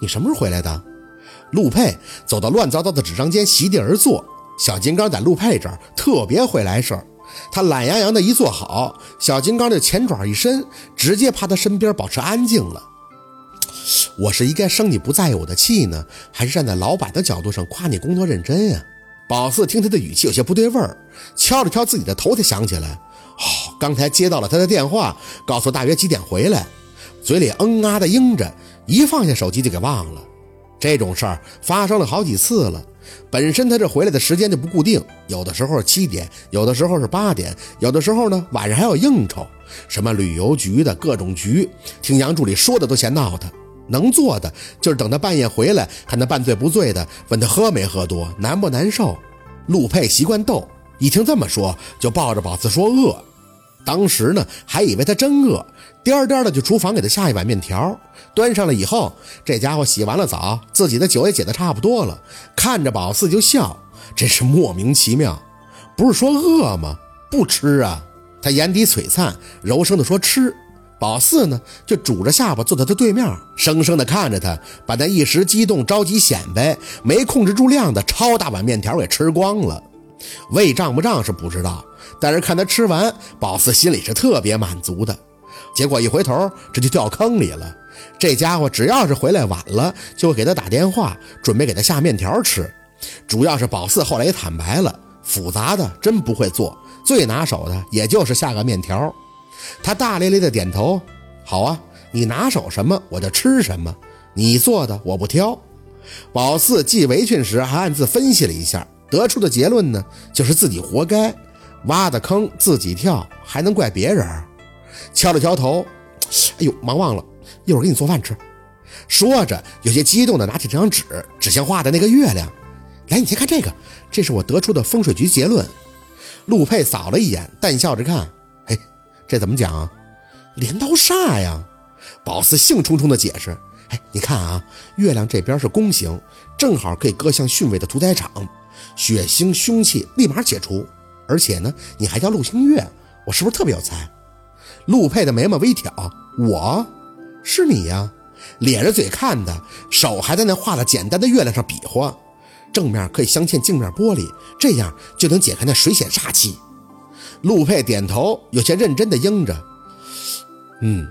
你什么时候回来的？陆佩走到乱糟糟的纸张间，席地而坐。小金刚在陆佩这儿特别会来事儿。他懒洋洋的一坐好，小金刚就前爪一伸，直接趴他身边，保持安静了。我是应该生你不在意我的气呢，还是站在老板的角度上夸你工作认真呀？宝四听他的语气有些不对味儿，敲了敲自己的头，才想起来，哦，刚才接到了他的电话，告诉大约几点回来，嘴里嗯啊的应着，一放下手机就给忘了。这种事儿发生了好几次了。本身他这回来的时间就不固定，有的时候是七点，有的时候是八点，有的时候呢晚上还有应酬，什么旅游局的各种局，听杨助理说的都嫌闹腾。能做的就是等他半夜回来，看他半醉不醉的，问他喝没喝多，难不难受。陆佩习惯逗，一听这么说，就抱着宝子说饿。当时呢还以为他真饿，颠颠的就厨房给他下一碗面条。端上来以后，这家伙洗完了澡，自己的酒也解得差不多了，看着宝四就笑，真是莫名其妙。不是说饿吗？不吃啊！他眼底璀璨，柔声的说吃。宝四呢，就拄着下巴坐在他对面，生生的看着他，把那一时激动、着急显摆、没控制住量的超大碗面条给吃光了。胃胀不胀是不知道，但是看他吃完，宝四心里是特别满足的。结果一回头，这就掉坑里了。这家伙只要是回来晚了，就给他打电话，准备给他下面条吃。主要是宝四后来也坦白了，复杂的真不会做，最拿手的也就是下个面条。他大咧咧的点头，好啊，你拿手什么我就吃什么，你做的我不挑。宝四系围裙时还暗自分析了一下，得出的结论呢，就是自己活该，挖的坑自己跳，还能怪别人？敲了敲头，哎呦，忙忘了。一会儿给你做饭吃。说着，有些激动地拿起这张纸，指向画的那个月亮。来，你先看这个，这是我得出的风水局结论。陆佩扫了一眼，淡笑着看。嘿，这怎么讲？镰刀煞呀！宝四兴冲冲地解释。哎，你看啊，月亮这边是弓形，正好可以搁向巽位的屠宰场，血腥凶气立马解除。而且呢，你还叫陆星月，我是不是特别有才？陆佩的眉毛微挑，我。是你呀，咧着嘴看的，手还在那画了简单的月亮上比划，正面可以镶嵌镜面玻璃，这样就能解开那水显煞气。陆佩点头，有些认真的应着。嗯，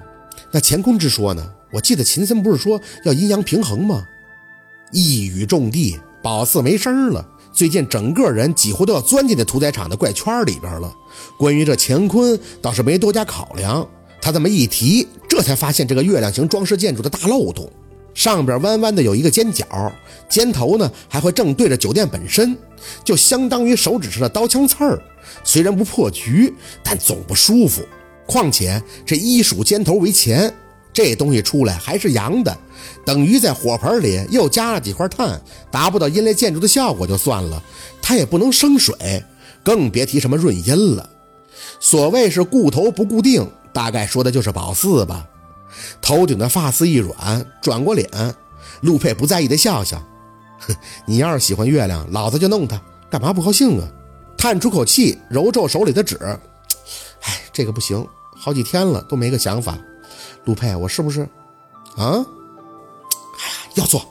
那乾坤之说呢？我记得秦森不是说要阴阳平衡吗？一语中的，宝四没声了。最近整个人几乎都要钻进那屠宰场的怪圈里边了。关于这乾坤，倒是没多加考量。他这么一提，这才发现这个月亮形装饰建筑的大漏洞，上边弯弯的有一个尖角，尖头呢还会正对着酒店本身，就相当于手指上的刀枪刺儿。虽然不破局，但总不舒服。况且这一数尖头为钱，这东西出来还是阳的，等于在火盆里又加了几块炭，达不到阴类建筑的效果就算了，它也不能生水，更别提什么润阴了。所谓是固头不固定。大概说的就是宝四吧。头顶的发丝一软，转过脸，陆佩不在意的笑笑：“哼，你要是喜欢月亮，老子就弄它，干嘛不高兴啊？”叹出口气，揉皱手里的纸：“哎，这个不行，好几天了都没个想法。陆佩，我是不是……啊？哎呀，要做。”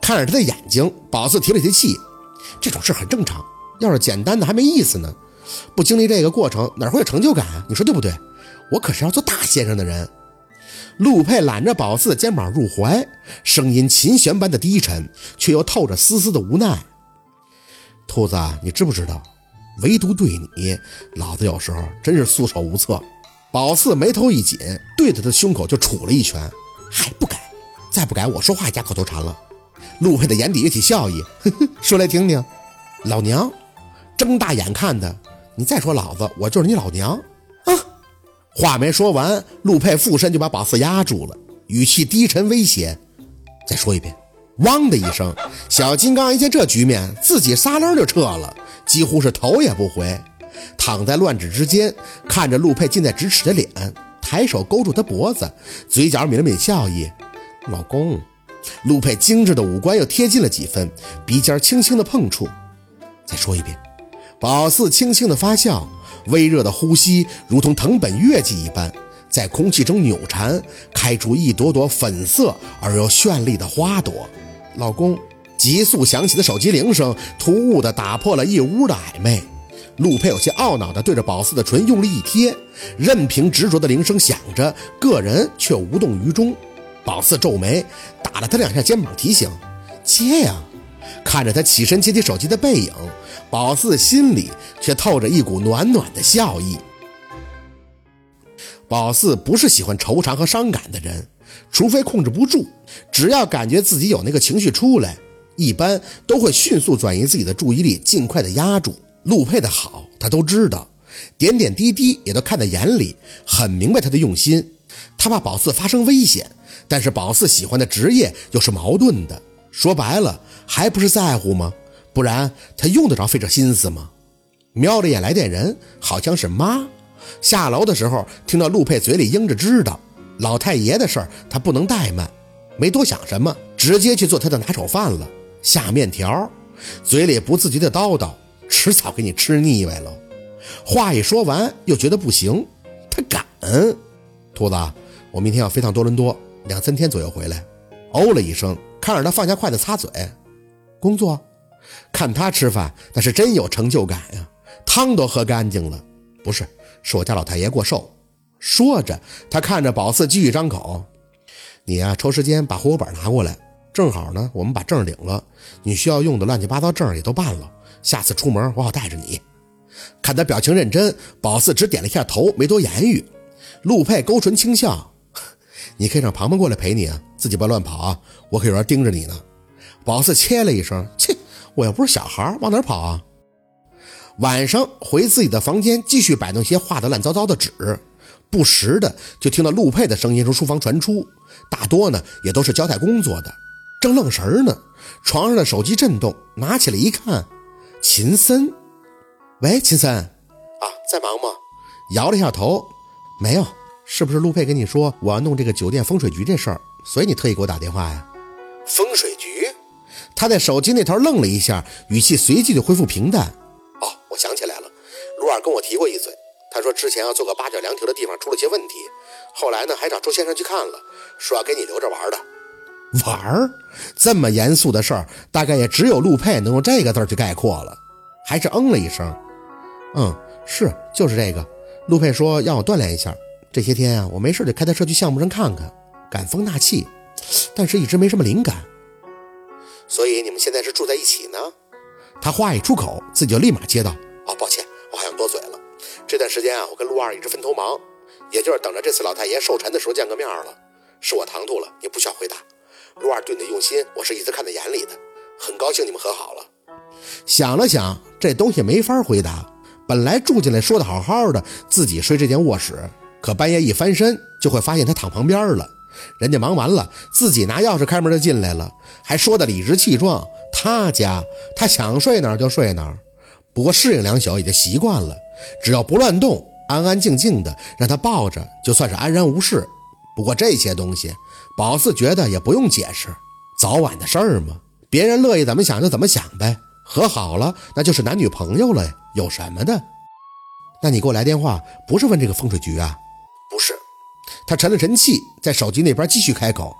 看着他的眼睛，宝四提了提气：“这种事很正常，要是简单的还没意思呢。不经历这个过程，哪会有成就感？你说对不对？”我可是要做大先生的人。陆佩揽着宝四的肩膀入怀，声音琴弦般的低沉，却又透着丝丝的无奈。兔子，你知不知道，唯独对你，老子有时候真是束手无策。宝四眉头一紧，对着他的胸口就杵了一拳。还不改？再不改，我说话也加口头禅了。陆佩的眼底跃起笑意，呵呵，说来听听。老娘，睁大眼看他，你再说老子，我就是你老娘啊。话没说完，陆佩附身就把宝四压住了，语气低沉威胁：“再说一遍。”汪的一声，小金刚一见这局面，自己撒楞就撤了，几乎是头也不回，躺在乱指之间，看着陆佩近在咫尺的脸，抬手勾住他脖子，嘴角抿了抿笑意：“老公。”陆佩精致的五官又贴近了几分，鼻尖轻轻的碰触。再说一遍。宝四轻轻的发笑。微热的呼吸如同藤本月季一般，在空气中扭缠，开出一朵朵粉色而又绚丽的花朵。老公，急速响起的手机铃声突兀的打破了一屋的暧昧。陆佩有些懊恼地对着宝四的唇用力一贴，任凭执着的铃声响着，个人却无动于衷。宝四皱眉，打了他两下肩膀，提醒：“接呀！”看着他起身接起手机的背影，宝四心里却透着一股暖暖的笑意。宝四不是喜欢惆怅和伤感的人，除非控制不住，只要感觉自己有那个情绪出来，一般都会迅速转移自己的注意力，尽快的压住。陆佩的好，他都知道，点点滴滴也都看在眼里，很明白他的用心。他怕宝四发生危险，但是宝四喜欢的职业又是矛盾的，说白了还不是在乎吗？不然他用得着费这心思吗？瞄了眼来电人，好像是妈。下楼的时候听到陆佩嘴里应着知道老太爷的事儿，他不能怠慢，没多想什么，直接去做他的拿手饭了，下面条，嘴里不自觉的叨叨。迟早给你吃腻歪了。话一说完，又觉得不行。他敢。兔子，我明天要飞趟多伦多，两三天左右回来。哦了一声，看着他放下筷子擦嘴。工作？看他吃饭，那是真有成就感呀。汤都喝干净了。不是，是我家老太爷过寿。说着，他看着宝四继续张口：“你呀，抽时间把户口本拿过来。正好呢，我们把证领了，你需要用的乱七八糟证也都办了。”下次出门我好带着你。看他表情认真，宝四只点了一下头，没多言语。陆佩勾唇轻笑：“ 你可以让庞庞过来陪你啊，自己别乱跑啊，我可有人盯着你呢。”宝四切了一声：“切，我又不是小孩，往哪跑啊？”晚上回自己的房间，继续摆弄些画得乱糟糟的纸，不时的就听到陆佩的声音从书房传出，大多呢也都是交代工作的。正愣神呢，床上的手机震动，拿起来一看。秦森，喂，秦森，啊，在忙吗？摇了一下头，没有，是不是陆佩跟你说我要弄这个酒店风水局这事儿，所以你特意给我打电话呀？风水局？他在手机那头愣了一下，语气随即就恢复平淡。哦，我想起来了，陆二跟我提过一嘴，他说之前要做个八角凉亭的地方出了些问题，后来呢还找周先生去看了，说要给你留着玩的。玩儿这么严肃的事儿，大概也只有陆佩能用这个字去概括了。还是嗯了一声，嗯，是就是这个。陆佩说让我锻炼一下，这些天啊，我没事就开他车去项目上看看，感风纳气，但是一直没什么灵感。所以你们现在是住在一起呢？他话一出口，自己就立马接到：“哦，抱歉，我好像多嘴了。这段时间啊，我跟陆二一直分头忙，也就是等着这次老太爷寿辰的时候见个面了。是我唐突了，你不需要回答。”陆二对你的用心，我是一直看在眼里的，很高兴你们和好了。想了想，这东西没法回答。本来住进来说的好好的，自己睡这间卧室，可半夜一翻身就会发现他躺旁边了。人家忙完了，自己拿钥匙开门就进来了，还说的理直气壮。他家，他想睡哪儿就睡哪儿。不过适应两宿也就习惯了，只要不乱动，安安静静的让他抱着，就算是安然无事。不过这些东西。宝四觉得也不用解释，早晚的事儿嘛，别人乐意怎么想就怎么想呗。和好了，那就是男女朋友了，有什么的？那你给我来电话，不是问这个风水局啊？不是。他沉了沉气，在手机那边继续开口：“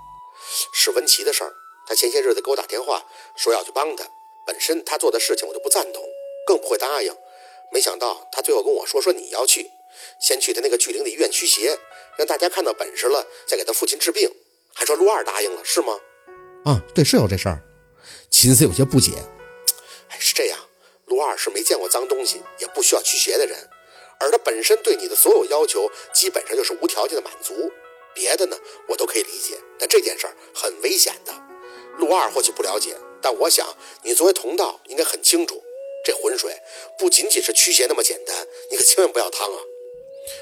是文琪的事儿。他前些日子给我打电话，说要去帮他。本身他做的事情我就不赞同，更不会答应。没想到他最后跟我说，说你要去，先去他那个巨灵的医院驱邪，让大家看到本事了，再给他父亲治病。”还说陆二答应了是吗？啊，对，是有这事儿。秦思有些不解。哎，是这样，陆二是没见过脏东西，也不需要驱邪的人，而他本身对你的所有要求，基本上就是无条件的满足。别的呢，我都可以理解，但这件事儿很危险的。陆二或许不了解，但我想你作为同道，应该很清楚，这浑水不仅仅是驱邪那么简单，你可千万不要趟啊。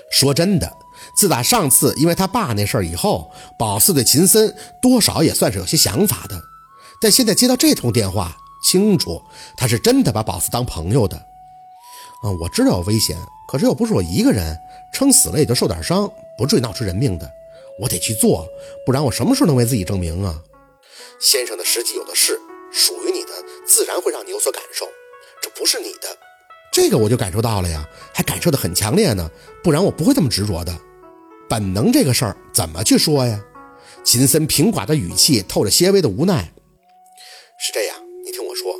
说真的。自打上次因为他爸那事儿以后，宝四对秦森多少也算是有些想法的。但现在接到这通电话，清楚他是真的把宝四当朋友的。嗯，我知道有危险，可是又不是我一个人，撑死了也就受点伤，不至于闹出人命的。我得去做，不然我什么时候能为自己证明啊？先生的时机有的是，属于你的自然会让你有所感受。这不是你的，这个我就感受到了呀，还感受的很强烈呢，不然我不会这么执着的。本能这个事儿怎么去说呀？秦森平寡的语气透着些微的无奈。是这样，你听我说，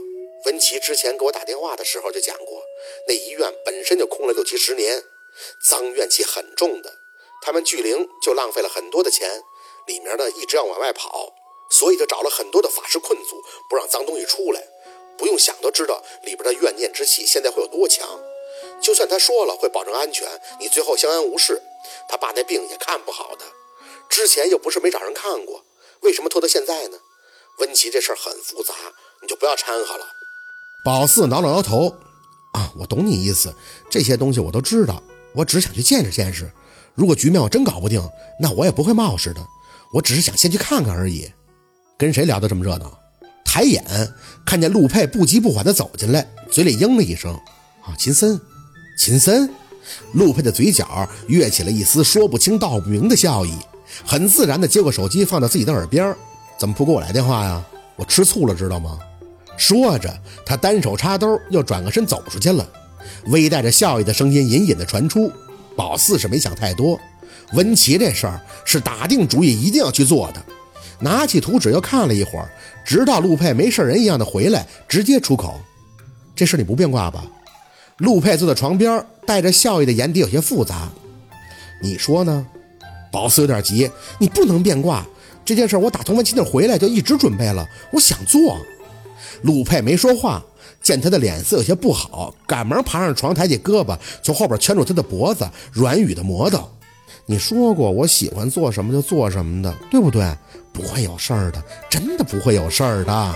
文琪之前给我打电话的时候就讲过，那医院本身就空了六七十年，脏怨气很重的。他们聚灵就浪费了很多的钱，里面呢一直要往外跑，所以就找了很多的法师困阻，不让脏东西出来。不用想都知道里边的怨念之气现在会有多强。就算他说了会保证安全，你最后相安无事，他爸那病也看不好的。之前又不是没找人看过，为什么拖到现在呢？温琪这事儿很复杂，你就不要掺和了。宝四挠了挠头，啊，我懂你意思，这些东西我都知道，我只想去见识见识。如果局面我真搞不定，那我也不会冒失的。我只是想先去看看而已。跟谁聊得这么热闹？抬眼看见陆佩不急不缓地走进来，嘴里应了一声：“啊，秦森。”秦森，陆佩的嘴角跃起了一丝说不清道不明的笑意，很自然地接过手机，放到自己的耳边。怎么不给我来电话呀？我吃醋了，知道吗？说着，他单手插兜，又转个身走出去了。微带着笑意的声音隐隐地传出。宝四是没想太多，文琪这事儿是打定主意一定要去做的。拿起图纸又看了一会儿，直到陆佩没事人一样的回来，直接出口：“这事你不变卦吧？”陆佩坐在床边，带着笑意的眼底有些复杂。你说呢？宝四有点急。你不能变卦，这件事我打从文琪那回来就一直准备了，我想做。陆佩没说话，见他的脸色有些不好，赶忙爬上床，抬起胳膊从后边圈住他的脖子，软语的磨叨：“你说过我喜欢做什么就做什么的，对不对？不会有事儿的，真的不会有事儿的。”